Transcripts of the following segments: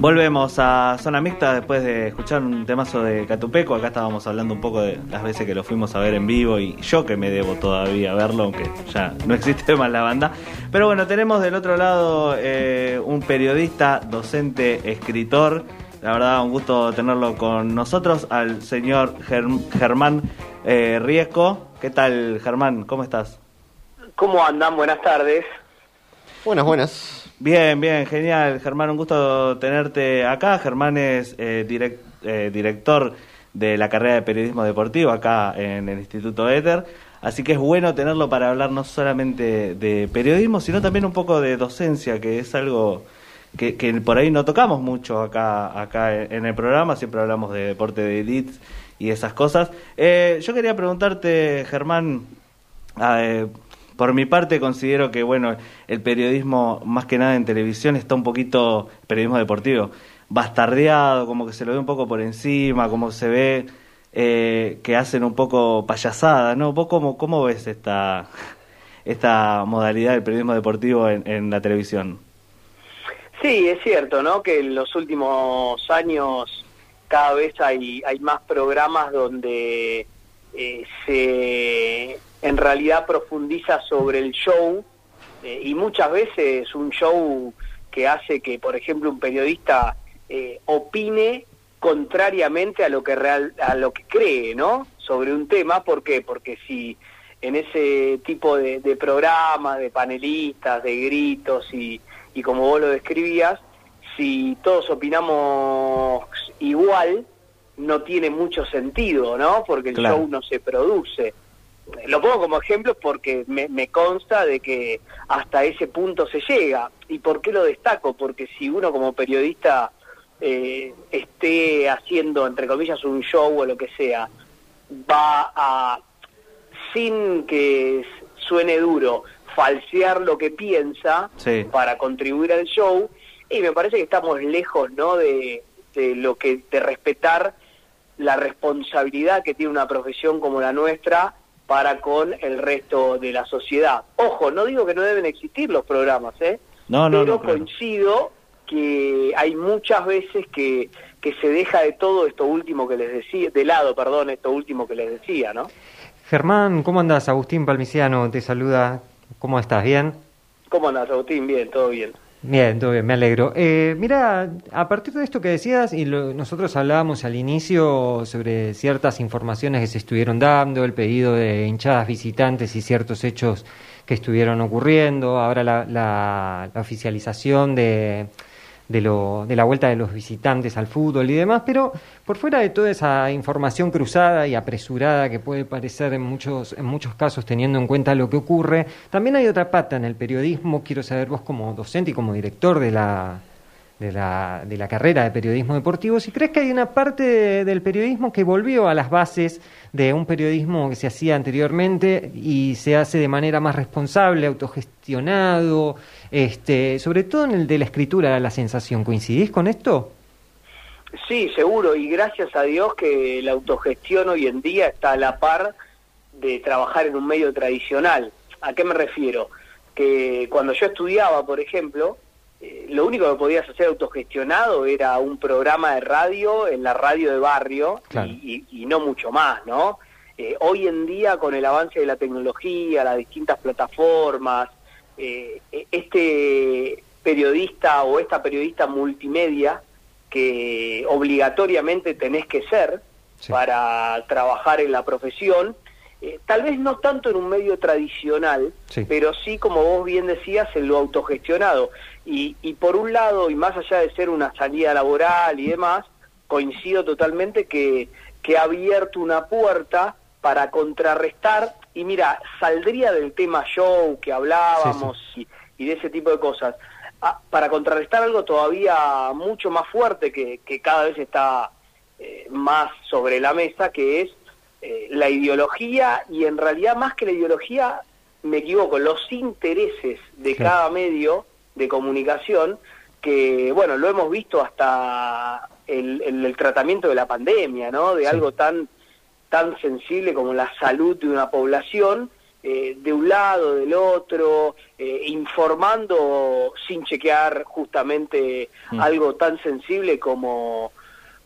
Volvemos a Zona Mixta después de escuchar un temazo de Catupeco. Acá estábamos hablando un poco de las veces que lo fuimos a ver en vivo y yo que me debo todavía verlo, aunque ya no existe más la banda. Pero bueno, tenemos del otro lado eh, un periodista, docente, escritor. La verdad, un gusto tenerlo con nosotros, al señor Germán eh, Riesco. ¿Qué tal, Germán? ¿Cómo estás? ¿Cómo andan? Buenas tardes. Buenas, buenas. Bien, bien, genial. Germán, un gusto tenerte acá. Germán es eh, eh, director de la carrera de periodismo deportivo acá en el Instituto Éter. Así que es bueno tenerlo para hablar no solamente de periodismo, sino también un poco de docencia, que es algo que, por ahí no tocamos mucho acá, acá en el programa. Siempre hablamos de deporte de elite y esas cosas. Eh, yo quería preguntarte, Germán, por mi parte considero que bueno el periodismo más que nada en televisión está un poquito periodismo deportivo bastardeado como que se lo ve un poco por encima como se ve eh, que hacen un poco payasada no vos cómo cómo ves esta esta modalidad del periodismo deportivo en, la televisión sí es cierto no que en los últimos años cada vez hay hay más programas donde eh, se en realidad profundiza sobre el show eh, y muchas veces un show que hace que, por ejemplo, un periodista eh, opine contrariamente a lo que real, a lo que cree, ¿no? Sobre un tema, ¿por qué? Porque si en ese tipo de, de programas, de panelistas, de gritos y, y como vos lo describías, si todos opinamos igual, no tiene mucho sentido, ¿no? Porque el show no se produce lo pongo como ejemplo porque me, consta de que hasta ese punto se llega. ¿Y por qué lo destaco? Porque si uno como periodista eh, esté haciendo, entre comillas, un show o lo que sea, va a, sin que suene duro, falsear lo que piensa para contribuir al show, y me parece que estamos lejos, ¿no?, de, de lo que, de respetar la responsabilidad que tiene una profesión como la nuestra para con el resto de la sociedad. Ojo, no digo que no deben existir los programas, ¿eh? No, no, Pero coincido que hay muchas veces que, que se deja de todo esto último que les decía, de lado, perdón, esto último que les decía, ¿no? Germán, ¿cómo andas? Agustín Palmiciano te saluda. ¿Cómo estás? ¿Bien? ¿Cómo andas, Agustín? Bien, todo bien. Bien, todo bien, me alegro. Eh, mira, a partir de esto que decías, y nosotros hablábamos al inicio sobre ciertas informaciones que se estuvieron dando, el pedido de hinchadas visitantes y ciertos hechos que estuvieron ocurriendo, ahora la oficialización de, de, lo, de la vuelta de los visitantes al fútbol y demás, pero por fuera de toda esa información cruzada y apresurada que puede parecer en muchos, en muchos casos teniendo en cuenta lo que ocurre, también hay otra pata en el periodismo, quiero saber vos como docente y como director de la, de la, de la carrera de periodismo deportivo, si crees que hay una parte del periodismo que volvió a las bases de un periodismo que se hacía anteriormente y se hace de manera más responsable, autogestionado, este, sobre todo en el de la escritura la sensación. ¿Coincidís con esto? Sí, seguro, y gracias a Dios que la autogestión hoy en día está a la par de trabajar en un medio tradicional. ¿A qué me refiero? Que cuando yo estudiaba, por ejemplo, eh, lo único que podías hacer autogestionado era un programa de radio en la radio de barrio y, no mucho más, ¿no? Eh, hoy en día, con el avance de la tecnología, las distintas plataformas, eh, este periodista o esta periodista multimedia que obligatoriamente tenés que ser para trabajar en la profesión, eh, tal vez no tanto en un medio tradicional, pero sí, como vos bien decías, en lo autogestionado. Y, y por un lado, y más allá de ser una salida laboral y demás, coincido totalmente que, que ha abierto una puerta para contrarrestar, y mira, saldría del tema show que hablábamos Y, de ese tipo de cosas, ah, para contrarrestar algo todavía mucho más fuerte que, que cada vez está eh, más sobre la mesa, que es eh, la ideología y en realidad más que la ideología, me equivoco, los intereses de cada medio de comunicación, que bueno, lo hemos visto hasta el, el, tratamiento de la pandemia, ¿no? De algo tan, tan sensible como la salud de una población, eh, de un lado, del otro, eh, informando sin chequear justamente Mm. algo tan sensible como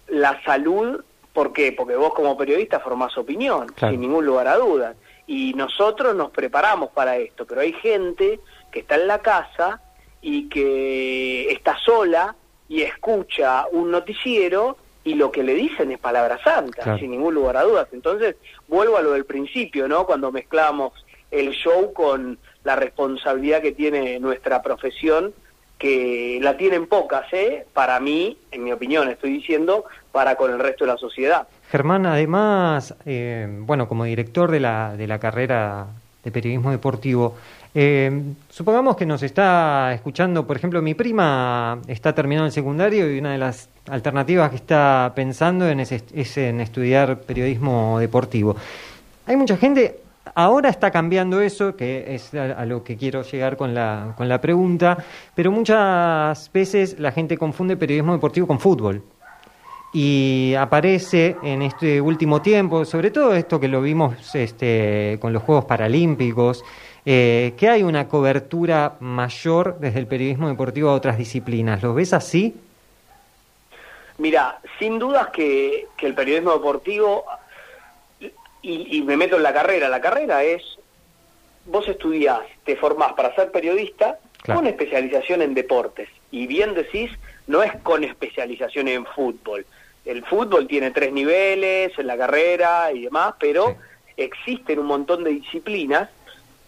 la salud. ¿Por qué? Porque vos como periodista formás opinión, Claro. sin ningún lugar a dudas. Y nosotros nos preparamos para esto, pero hay gente que está en la casa y que está sola y escucha un noticiero y lo que le dicen es palabra santa, Claro. sin ningún lugar a dudas. Entonces, vuelvo a lo del principio, ¿no? Cuando mezclamos el show con la responsabilidad que tiene nuestra profesión, que la tienen pocas, ¿eh? Para mí, en mi opinión, estoy diciendo, para con el resto de la sociedad. Germán, además, eh, bueno, como director de la, de la carrera de periodismo deportivo, eh, supongamos que nos está escuchando, por ejemplo, mi prima está terminando el secundario y una de las alternativas que está pensando en es, es en estudiar periodismo deportivo. Hay mucha gente, ahora está cambiando eso, que es a, lo que quiero llegar con la, con la pregunta, pero muchas veces la gente confunde periodismo deportivo con fútbol y aparece en este último tiempo, sobre todo esto que lo vimos este, con los Juegos Paralímpicos, eh, que hay una cobertura mayor desde el periodismo deportivo a otras disciplinas. ¿Lo ves así? Mira, sin dudas que, que el periodismo deportivo, y, y me meto en la carrera, la carrera es, vos estudiás, te formás para ser periodista Claro. con especialización en deportes. Y bien decís, no es con especialización en fútbol. El fútbol tiene tres niveles en la carrera y demás, pero Sí. existen un montón de disciplinas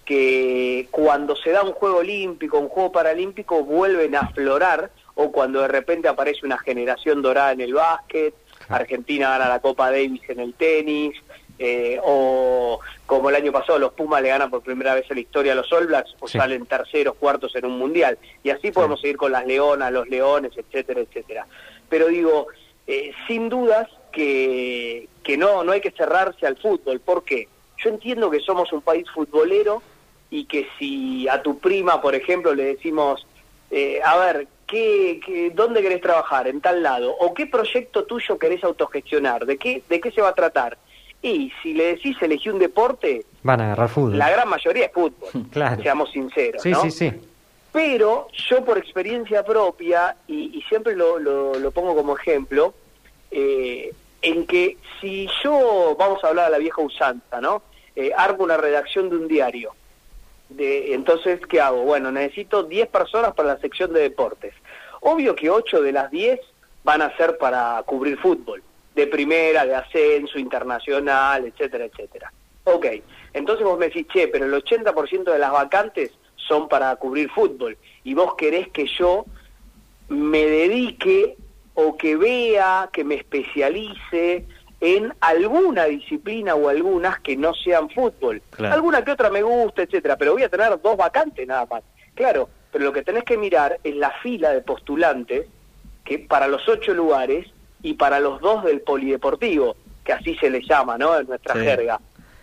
que cuando se da un juego olímpico, un juego paralímpico, vuelven a aflorar, o cuando de repente aparece una generación dorada en el básquet. Argentina gana la Copa Davis en el tenis, eh, o como el año pasado los Pumas le ganan por primera vez en la historia a los All Blacks, o Sí. salen terceros, cuartos en un mundial. Y así podemos seguir con las Leonas, los Leones, etcétera, etcétera. Pero digo, eh, sin dudas que, que no, no hay que cerrarse al fútbol. ¿Por qué? Yo entiendo que somos un país futbolero y que si a tu prima, por ejemplo, le decimos, eh, a ver, ¿qué, qué, dónde querés trabajar? En tal lado. ¿O qué proyecto tuyo querés autogestionar? ¿De qué, ¿De qué se va a tratar? Y si le decís elegí un deporte, Van a agarrar fútbol. la gran mayoría es fútbol, Claro. seamos sinceros. Sí, ¿no? sí, sí. Pero yo por experiencia propia, y, y siempre lo, lo- lo pongo como ejemplo, eh, en que si yo, vamos a hablar a la vieja usanza, ¿no? Eh, armo una redacción de un diario. De, entonces, ¿qué hago? Bueno, necesito 10 personas para la sección de deportes. Obvio que 8 de las 10 van a ser para cubrir fútbol, de primera, de ascenso, internacional, etcétera, etcétera. Ok, entonces vos me decís, che, pero el 80% de las vacantes son para cubrir fútbol y vos querés que yo me dedique o que vea, que me especialice en alguna disciplina o algunas que no sean fútbol. Claro. Alguna que otra me gusta, etcétera, pero voy a tener dos vacantes nada más. Claro, pero lo que tenés que mirar es la fila de postulantes que para los ocho lugares y para los dos del polideportivo, que así se les llama, ¿no? En nuestra Sí. jerga.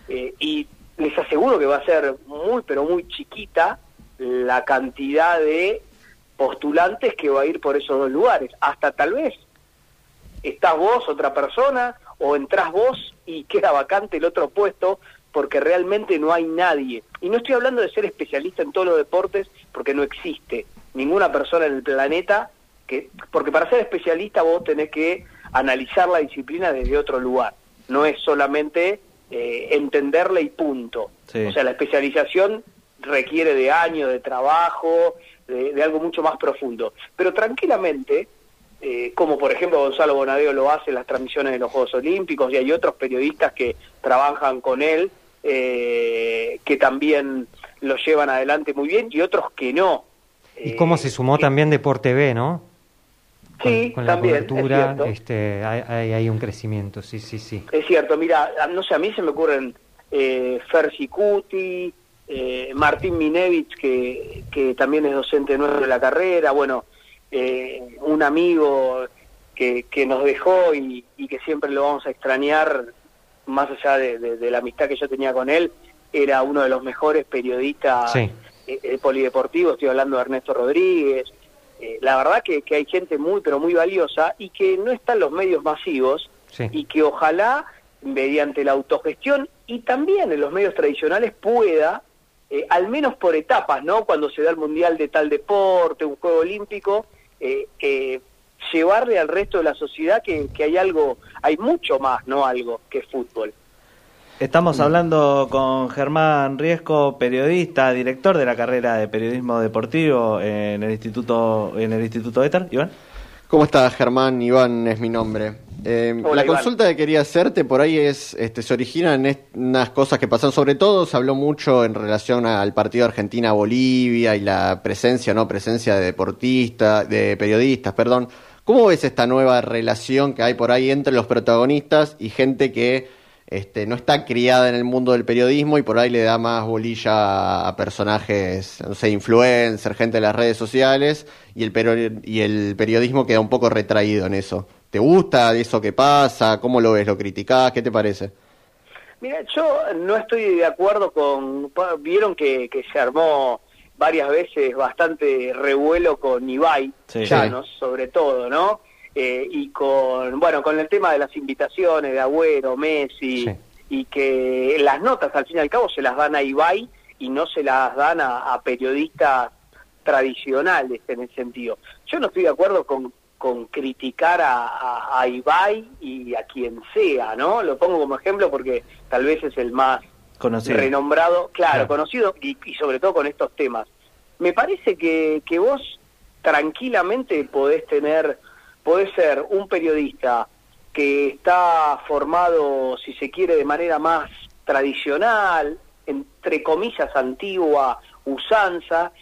Eh, y les aseguro que va a ser muy, pero muy chiquita la cantidad de postulantes que va a ir por esos dos lugares. Hasta tal vez estás vos, otra persona, o entrás vos y queda vacante el otro puesto porque realmente no hay nadie. Y no estoy hablando de ser especialista en todos los deportes porque no existe ninguna persona en el planeta que... Porque para ser especialista vos tenés que analizar la disciplina desde otro lugar. No es solamente eh, entenderla y punto. Sí. O sea, la especialización requiere de años de trabajo, de, de algo mucho más profundo. Pero tranquilamente, eh, como por ejemplo Gonzalo Bonadeo lo hace en las transmisiones de los Juegos Olímpicos y hay otros periodistas que trabajan con él, eh, que también lo llevan adelante muy bien y otros que no. Y cómo se sumó Eh, también Deporte B, ¿no? Sí, con también, es cobertura este, hay, un crecimiento, sí, sí, sí. Es cierto, mira, no sé, a mí se me ocurren eh, Fer Cicuti, eh, Martín Minevich, que, que también es docente nuestro de la carrera, bueno, eh, un amigo que, que nos dejó y, y que siempre lo vamos a extrañar, más allá de, de- de la amistad que yo tenía con él, era uno de los mejores periodistas Sí. eh, eh, polideportivos, estoy hablando de Ernesto Rodríguez. Eh, la verdad que, que hay gente muy, pero muy valiosa y que no está en los medios masivos Sí. y que ojalá, mediante la autogestión y también en los medios tradicionales pueda, eh, al menos por etapas, ¿no? Cuando se da el mundial de tal deporte, un juego olímpico, eh, eh, llevarle al resto de la sociedad que, que hay algo, hay mucho más, no algo, que fútbol. Estamos hablando con Germán Riesco, periodista, director de la carrera de periodismo deportivo en el Instituto en el Instituto ETER. Iván. ¿Cómo estás, Germán? Iván es mi nombre. Eh, Hola, la Iván. consulta que quería hacerte por ahí es, este, se originan unas cosas que pasan, sobre todo se habló mucho en relación al partido Argentina-Bolivia y la presencia, no presencia de deportistas, de periodistas, perdón. ¿Cómo ves esta nueva relación que hay por ahí entre los protagonistas y gente que este, no está criada en el mundo del periodismo y por ahí le da más bolilla a personajes, no sé, influencer, gente de las redes sociales y el, peri- y el periodismo queda un poco retraído en eso. ¿Te gusta eso que pasa? ¿Cómo lo ves? ¿Lo criticás? ¿Qué te parece? Mira, yo no estoy de acuerdo con... Vieron que, que se armó varias veces bastante revuelo con Ibai, Sí. Llanos, sobre todo, ¿no? Eh, y con, bueno, con el tema de las invitaciones de Agüero, Messi, Sí. y que las notas al fin y al cabo se las dan a Ibai y no se las dan a, a periodistas tradicionales en ese sentido. Yo no estoy de acuerdo con, con criticar a, a, a Ibai y a quien sea, ¿no? Lo pongo como ejemplo porque tal vez es el más Conocido. renombrado, claro, Claro. conocido y, y sobre todo con estos temas. Me parece que, que vos tranquilamente podés tener, podés ser un periodista que está formado, si se quiere, de manera más tradicional, entre comillas antigua, usanza,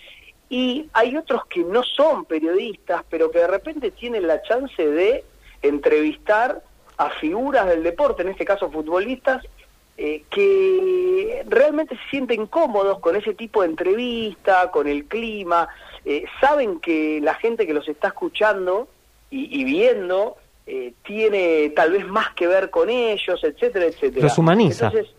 y hay otros que no son periodistas, pero que de repente tienen la chance de entrevistar a figuras del deporte, en este caso futbolistas, eh, que realmente se sienten cómodos con ese tipo de entrevista, con el clima, eh, saben que la gente que los está escuchando y, y viendo eh, tiene tal vez más que ver con ellos, etcétera, etcétera. Los humaniza. Entonces,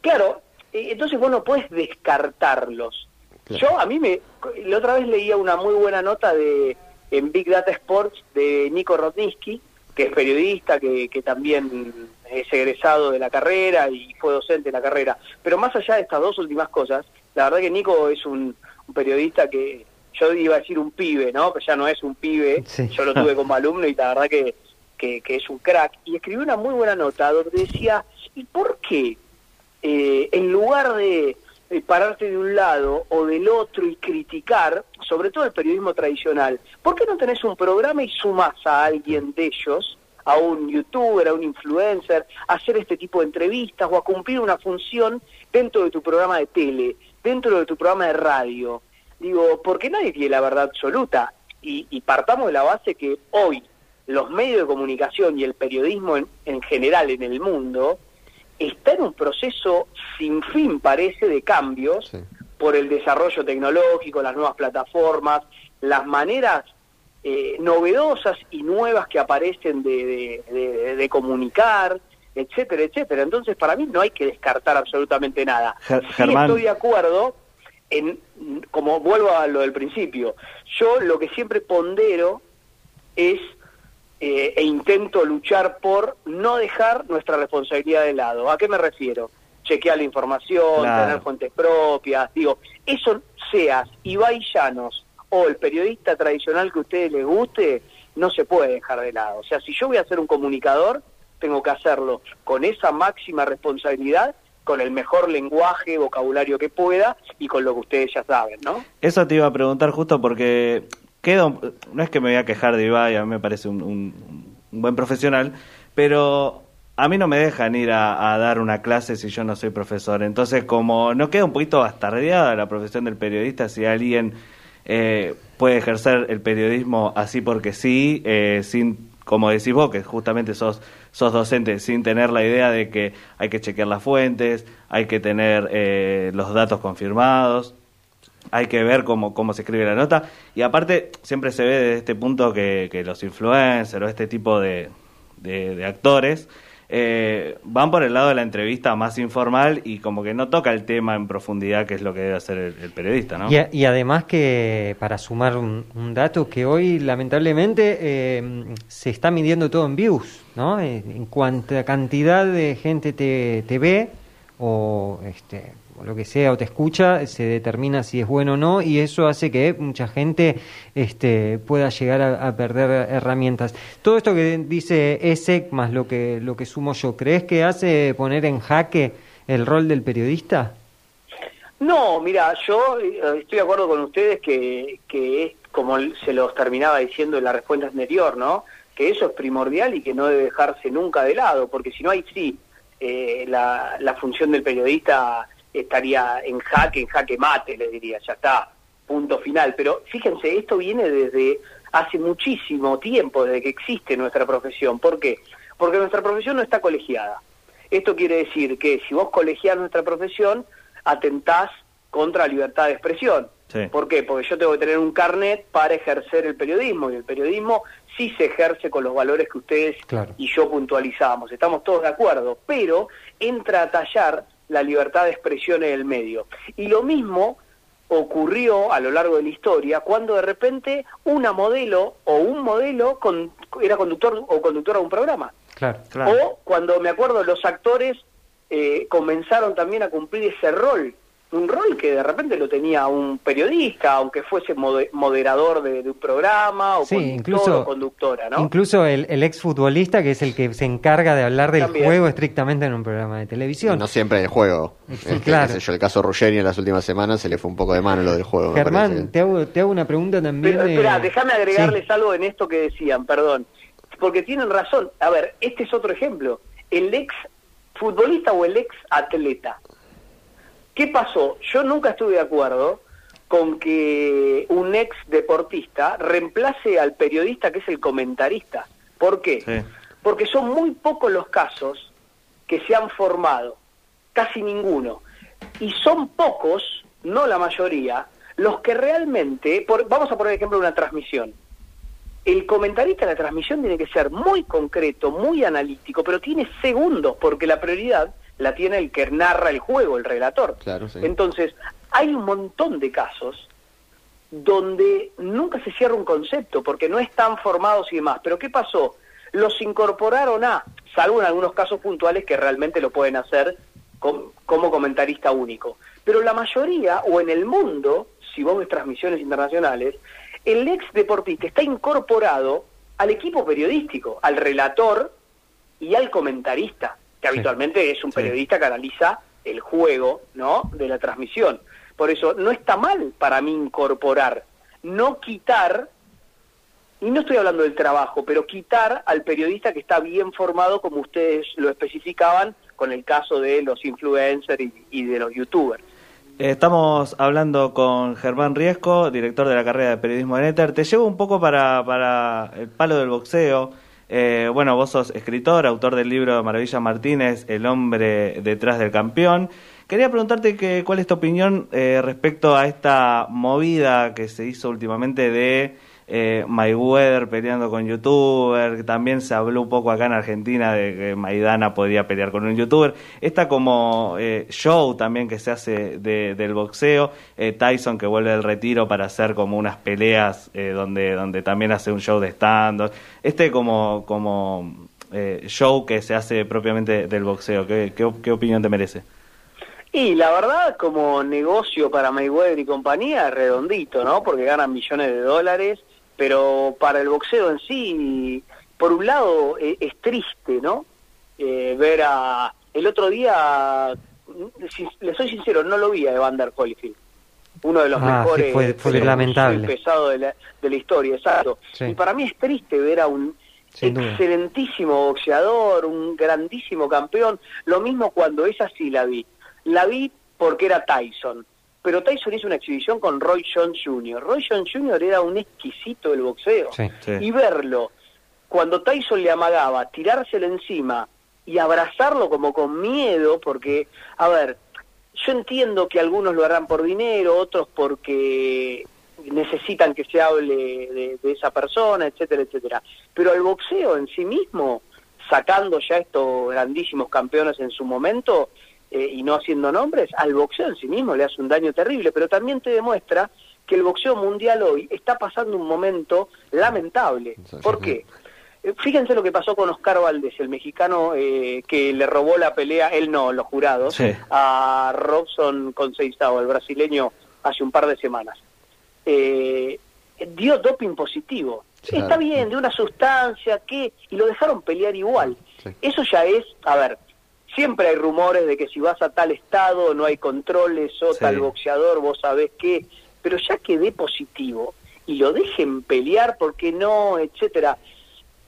claro, eh, entonces vos no puedes descartarlos. Claro. Yo a mí me, la otra vez leía una muy buena nota de en Big Data Sports de Nico Rodnitsky, que es periodista, que, que también es egresado de la carrera y fue docente de la carrera. Pero más allá de estas dos últimas cosas, la verdad que Nico es un, un periodista que yo iba a decir un pibe, ¿no? Pero ya no es un pibe, Sí. yo lo tuve como alumno y la verdad que, que, que es un crack. Y escribió una muy buena nota donde decía, ¿y por qué eh, en lugar de, de pararte de un lado o del otro y criticar, sobre todo el periodismo tradicional, ¿por qué no tenés un programa y sumás a alguien de ellos, a un youtuber, a un influencer, a hacer este tipo de entrevistas o a cumplir una función dentro de tu programa de tele, dentro de tu programa de radio? Digo, porque nadie tiene la verdad absoluta y, y partamos de la base que hoy los medios de comunicación y el periodismo en, en general en el mundo está en un proceso sin fin, parece, de cambios Sí. por el desarrollo tecnológico, las nuevas plataformas, las maneras eh, novedosas y nuevas que aparecen de, de- de- de comunicar, etcétera, etcétera. Entonces, para mí no hay que descartar absolutamente nada. Ger- Sí Germán. estoy de acuerdo en, como vuelvo a lo del principio, yo lo que siempre pondero es eh, e intento luchar por no dejar nuestra responsabilidad de lado. ¿A qué me refiero? Chequear la información, Claro. tener fuentes propias, digo, eso seas Ibai Llanos o el periodista tradicional que a ustedes les guste, no se puede dejar de lado. O sea, si yo voy a ser un comunicador, tengo que hacerlo con esa máxima responsabilidad, con el mejor lenguaje, vocabulario que pueda y con lo que ustedes ya saben, ¿no? Eso te iba a preguntar justo porque quedo, no es que me voy a quejar de Ibai, a mí me parece un, buen profesional, pero a mí no me dejan ir a, a dar una clase si yo no soy profesor. Entonces, como no queda un poquito bastardeada la profesión del periodista, si alguien eh, puede ejercer el periodismo así porque sí, eh, sin, como decís vos, que justamente sos, sos docente, sin tener la idea de que hay que chequear las fuentes, hay que tener eh, los datos confirmados hay que ver cómo, cómo se escribe la nota. Y aparte, siempre se ve desde este punto que, que los influencers o este tipo de, de- de actores eh, van por el lado de la entrevista más informal y como que no toca el tema en profundidad, que es lo que debe hacer el, periodista, ¿no? Y, además que, para sumar un, dato, que hoy lamentablemente eh, se está midiendo todo en views, ¿no? Eh, En cuanto a cantidad de gente te, te ve, o este o lo que sea o te escucha se determina si es bueno o no y eso hace que mucha gente este pueda llegar a, perder herramientas. Todo esto que dice ESEC más lo que lo que sumo yo crees que hace poner en jaque el rol del periodista no mira yo eh, estoy de acuerdo con ustedes que que es como se los terminaba diciendo en la respuesta anterior no que eso es primordial y que no debe dejarse nunca de lado porque si no hay sí eh, la, la, función del periodista estaría en jaque, en jaque mate, le diría, ya está, punto final. Pero fíjense, esto viene desde hace muchísimo tiempo, desde que existe nuestra profesión. ¿Por qué? Porque nuestra profesión no está colegiada. Esto quiere decir que si vos colegiás nuestra profesión, atentás contra la libertad de expresión. ¿Por qué? Porque yo tengo que tener un carnet para ejercer el periodismo y el periodismo sí se ejerce con los valores que ustedes y yo puntualizamos. Estamos todos de acuerdo, pero entra a tallar la libertad de expresión en el medio. Y lo mismo ocurrió a lo largo de la historia cuando de repente una modelo o un modelo era conductor o conductora de un programa. O cuando me acuerdo los actores eh, comenzaron también a cumplir ese rol un rol que de repente lo tenía un periodista, aunque fuese moderador de, un programa o, incluso, conductora, ¿no? Incluso el, el exfutbolista, que es el que se encarga de hablar del juego estrictamente en un programa de televisión. no siempre del juego. Este, claro. yo, el caso Ruggeri en las últimas semanas se le fue un poco de mano lo del juego. Germán, te, hago, te hago una pregunta también. Pero, espera, déjame agregarles algo en esto que decían, perdón. Porque tienen razón. A ver, este es otro ejemplo. El ex futbolista o el ex atleta ¿Qué pasó? Yo nunca estuve de acuerdo con que un ex deportista reemplace al periodista que es el comentarista. ¿Por qué? Porque son muy pocos los casos que se han formado, casi ninguno. Y son pocos, no la mayoría, los que realmente, vamos a poner ejemplo una transmisión. El comentarista de la transmisión tiene que ser muy concreto, muy analítico, pero tiene segundos, porque la prioridad la tiene el que narra el juego, el relator. Entonces, hay un montón de casos donde nunca se cierra un concepto porque no están formados y demás. Pero ¿qué pasó? Los incorporaron a, salvo en algunos casos puntuales que realmente lo pueden hacer como comentarista único. Pero la mayoría, o en el mundo, si vos ves transmisiones internacionales, el ex deportista está incorporado al equipo periodístico, al relator y al comentarista que habitualmente es un periodista que analiza el juego, ¿no? De la transmisión. Por eso no está mal para mí incorporar, no quitar, y no estoy hablando del trabajo, pero quitar al periodista que está bien formado, como ustedes lo especificaban, con el caso de los influencers y, de los youtubers. Estamos hablando con Germán Riesco, director de la carrera de periodismo en Éter. Te llevo un poco para, para el palo del boxeo. Eh, bueno, vos sos escritor, autor del libro Maravilla Martínez, El hombre detrás del campeón. Quería preguntarte que, cuál es tu opinión eh, respecto a esta movida que se hizo últimamente de eh, Mayweather peleando con youtuber, también se habló un poco acá en Argentina de que Maidana podría pelear con un youtuber, esta como eh, show también que se hace del boxeo, eh, Tyson que vuelve del retiro para hacer como unas peleas eh, donde, donde también hace un show de stand este como, como show que se hace propiamente del boxeo, ¿qué, qué, opinión te merece? Y la verdad, como negocio para Mayweather y compañía, redondito, ¿no? Porque ganan millones de dólares pero para el boxeo en sí, por un lado e, es, triste, ¿no? Eh, ver a... El otro día, le soy sincero, no lo vi a Evander Holyfield, uno de los ah, mejores, fue, fue lamentable. pesado de la, de la historia, exacto. Y para mí es triste ver a un excelentísimo boxeador, un grandísimo campeón, lo mismo cuando esa sí la vi. La vi porque era Tyson pero Tyson hizo una exhibición con Roy Jones Jr. Roy Jones Jr. era un exquisito del boxeo. Y verlo, cuando Tyson le amagaba, tirárselo encima y abrazarlo como con miedo, porque, a ver, yo entiendo que algunos lo harán por dinero, otros porque necesitan que se hable de, de esa persona, etcétera, etcétera. Pero el boxeo en sí mismo, sacando ya estos grandísimos campeones en su momento, eh, y no haciendo nombres, al boxeo en sí mismo le hace un daño terrible, pero también te demuestra que el boxeo mundial hoy está pasando un momento lamentable. ¿Por qué? Eh, Fíjense lo que pasó con Oscar Valdés, el mexicano eh, que le robó la pelea, él no, los jurados, Sí. a Robson Conceizao, el brasileño, hace un par de semanas. Eh, dio doping positivo. Está bien, de una sustancia que y lo dejaron pelear igual. Sí. Eso ya es, a ver, siempre hay rumores de que si vas a tal estado no hay controles o Sí. tal boxeador, vos sabés qué, pero ya que dé positivo y lo dejen pelear porque no, etcétera.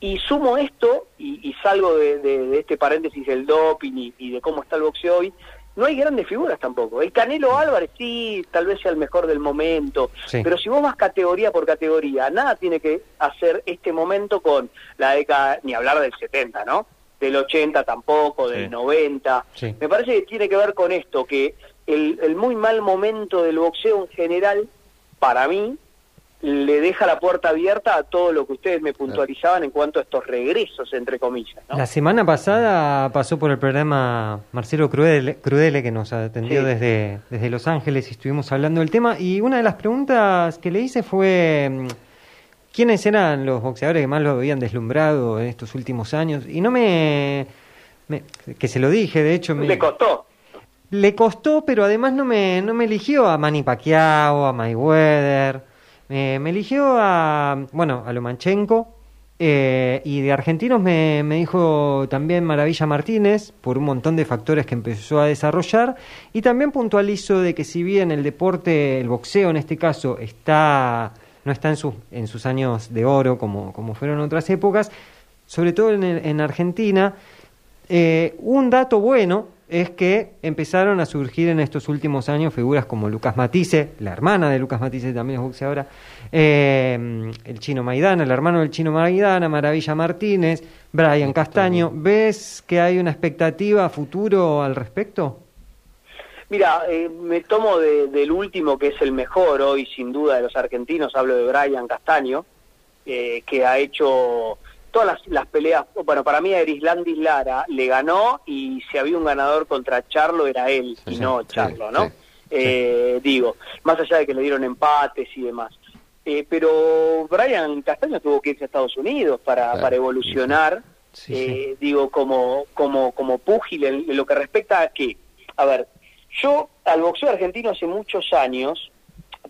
Y sumo esto y, y salgo de, de- de este paréntesis del doping y, y de cómo está el boxeo hoy. No hay grandes figuras tampoco. El Canelo Álvarez sí, tal vez sea el mejor del momento, Sí. pero si vos vas categoría por categoría, nada tiene que hacer este momento con la década, ni hablar del 70, ¿no? Del 80 tampoco, del Sí. 90. Sí. Me parece que tiene que ver con esto, que el, el muy mal momento del boxeo en general, para mí, le deja la puerta abierta a todo lo que ustedes me puntualizaban en cuanto a estos regresos, entre comillas. ¿no? La semana pasada pasó por el programa Marcelo Crudele, Crudele que nos atendió Sí. desde, desde Los Ángeles y estuvimos hablando del tema. Y una de las preguntas que le hice fue: mm, ¿quiénes eran los boxeadores que más lo habían deslumbrado en estos últimos años? Y no me. me- que se lo dije, de hecho. Me, Le costó. le costó, pero además no me, no me eligió a Manny Pacquiao, a Mayweather. Me, me eligió a, bueno, a Lomachenko. eh, y de argentinos me, me dijo también Maravilla Martínez, por un montón de factores que empezó a desarrollar. Y también puntualizo de que si bien el deporte, el boxeo en este caso, está no está en sus, en sus años de oro como, como fueron otras épocas, sobre todo en, en Argentina, eh, un dato bueno es que empezaron a surgir en estos últimos años figuras como Lucas Matisse, la hermana de Lucas Matisse también es boxeadora, eh, el chino Maidana, el hermano del chino Maidana, Maravilla Martínez, Brian Castaño. ¿Ves que hay una expectativa a futuro al respecto? Mira, eh, me tomo de- del último que es el mejor hoy, sin duda, de los argentinos. Hablo de Brian Castaño, eh, que ha hecho todas las, las peleas. Bueno, para mí a Erislandis Lara le ganó y si había un ganador contra Charlo era él Sí, y no sí, Charlo, ¿no? sí, Eh, Digo, más allá de que le dieron empates y demás. Eh, pero Brian Castaño tuvo que irse a Estados Unidos para, Claro, para evolucionar. Eh, digo, como, como, como púgil en, en lo que respecta a que, a ver, yo al boxeo argentino hace muchos años,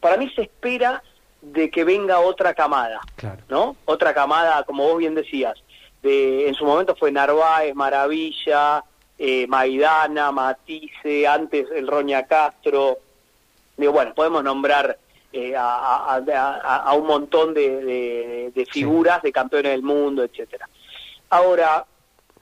para mí se espera de que venga otra camada, Claro. ¿no? Otra camada, como vos bien decías, de, en su momento fue Narváez, Maravilla, eh, Maidana, Matisse, antes el Roña Castro, digo, bueno, podemos nombrar eh, a, a- a- a un montón de, de- de figuras de campeones del mundo, etcétera. Ahora,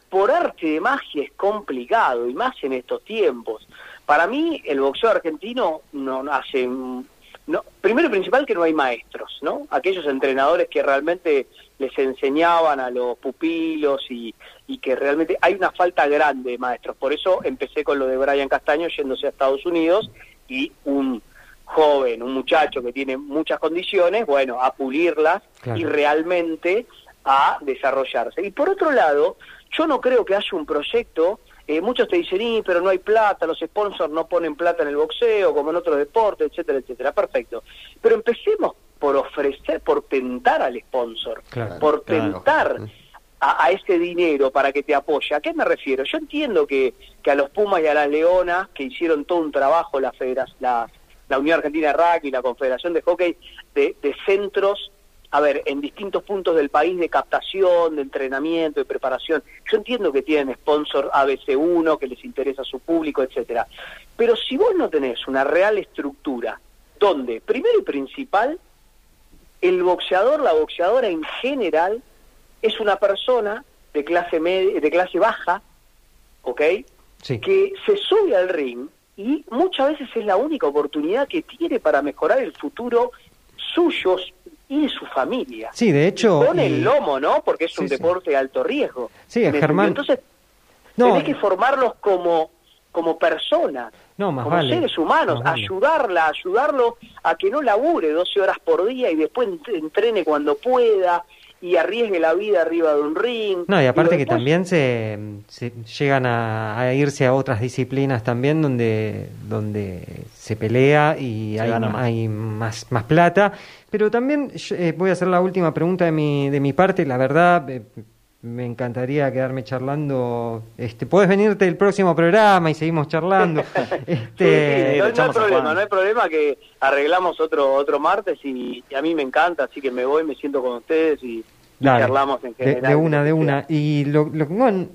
por arte de magia es complicado, y más en estos tiempos. Para mí, el boxeo argentino no hace... No, primero y principal que no hay maestros, ¿no? Aquellos entrenadores que realmente les enseñaban a los pupilos y, y que realmente hay una falta grande de maestros. Por eso empecé con lo de Brian Castaño yéndose a Estados Unidos y un joven, un muchacho que tiene muchas condiciones, bueno, a pulirlas Claro. y realmente a desarrollarse. Y por otro lado, yo no creo que haya un proyecto, eh, muchos te dicen, "Y, pero no hay plata, los sponsors no ponen plata en el boxeo, como en otros deportes, etcétera, etcétera. Perfecto. Pero empecemos por ofrecer, por tentar al sponsor, Claro, por claro. tentar a, a ese dinero para que te apoye. ¿A qué me refiero? Yo entiendo que, que a los Pumas y a las Leonas, que hicieron todo un trabajo la, federa- la, la Unión Argentina de Rugby, la Confederación de Hockey, de, de centros, a ver, en distintos puntos del país de captación, de entrenamiento, de preparación. Yo entiendo que tienen sponsor ABC1, que les interesa a su público, etcétera. Pero si vos no tenés una real estructura, donde, primero y principal, el boxeador, la boxeadora en general, es una persona de clase media, de clase baja, ¿ok? Sí. Que se sube al ring y muchas veces es la única oportunidad que tiene para mejorar el futuro suyo y su familia. Sí, de hecho. Con y- el lomo, ¿no? Porque es un Sí, deporte de alto riesgo. Sí, ¿Me entendió? Germán. Entonces, No, tenés que formarlos como, como personas, No, más como vale. seres humanos, Más ayudarla, ayudarlo a que no labure 12 horas por día y después ent- entrene cuando pueda y arriesgue la vida arriba de un ring. No, y aparte Digo, que después- también se, se llegan a, a irse a otras disciplinas también donde, donde se pelea y Se hay, más. hay más, más plata. Pero también eh, voy a hacer la última pregunta de mi, de mi parte. La verdad, eh, me encantaría quedarme charlando. Este, Puedes venirte el próximo programa y seguimos charlando. Sí, sí, este, no, no hay problema, no hay problema que arreglamos otro otro martes y, y a mí me encanta, así que me voy, me siento con ustedes y, charlamos en general. De, una, de una. Y lo, lo- bueno,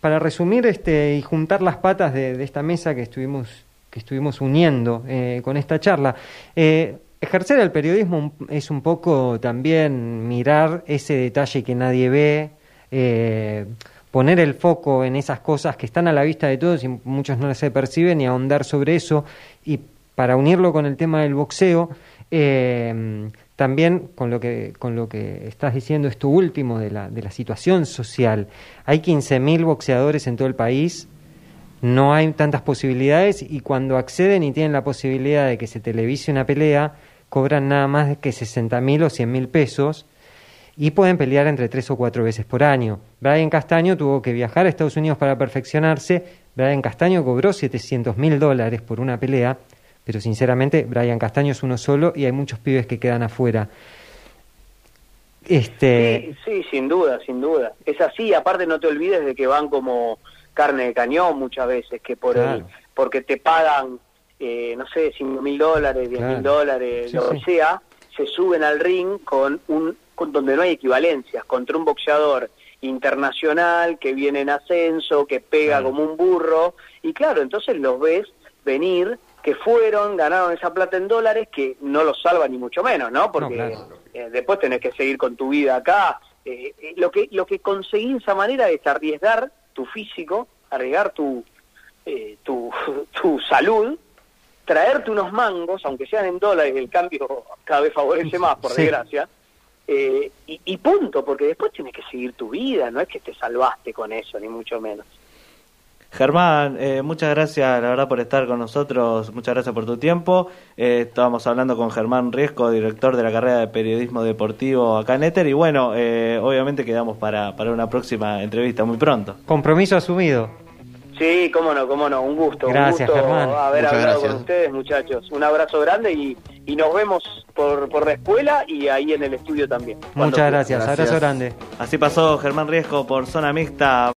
para resumir este y juntar las patas de, de esta mesa que estuvimos que estuvimos uniendo eh, con esta charla, eh, ejercer el periodismo es un poco también mirar ese detalle que nadie ve, eh, poner el foco en esas cosas que están a la vista de todos y muchos no se perciben y ahondar sobre eso y para unirlo con el tema del boxeo, eh, también con lo que con lo que estás diciendo esto último de la, de la situación social. Hay 15.000 boxeadores en todo el país, no hay tantas posibilidades y cuando acceden y tienen la posibilidad de que se televise una pelea, cobran nada más que 60.000 o 100.000 pesos y pueden pelear entre tres o cuatro veces por año. Brian Castaño tuvo que viajar a Estados Unidos para perfeccionarse. Brian Castaño cobró 700 mil dólares por una pelea, pero sinceramente Brian Castaño es uno solo y hay muchos pibes que quedan afuera. Este, Sí, sí, sin duda, sin duda. Es así, aparte no te olvides de que van como carne de cañón muchas veces, que por el, porque te pagan, eh, no sé, cinco mil dólares, diez mil Claro. dólares, Sí, lo sí. que sea, se suben al ring con un con donde no hay equivalencias, contra un boxeador internacional que viene en ascenso, que pega como un burro, y claro, entonces los ves venir que fueron, ganaron esa plata en dólares, que no los salva ni mucho menos, ¿no? Porque claro. eh, después tenés que seguir con tu vida acá. Eh, eh, lo que lo que conseguí de esa manera es arriesgar tu físico, arriesgar tu, tu, tu salud, traerte unos mangos, aunque sean en dólares, el cambio cada vez favorece más, por Sí. desgracia, eh, y, y punto, porque después tienes que seguir tu vida, no es que te salvaste con eso, ni mucho menos. Germán, eh, muchas gracias, la verdad, por estar con nosotros. Muchas gracias por tu tiempo. Eh, estábamos hablando con Germán Riesco, director de la carrera de periodismo deportivo acá en Éter. Y bueno, eh, obviamente quedamos para, para una próxima entrevista muy pronto. compromiso asumido. Sí, cómo no, cómo no, un gusto. Gracias, un gusto Germán. haber Muchas hablado gracias. con ustedes, muchachos. Un abrazo grande y, y nos vemos por, por la escuela y ahí en el estudio también. Muchas gracias. Gracias. Abrazo grande. Así pasó Germán Riesco por Zona Mixta.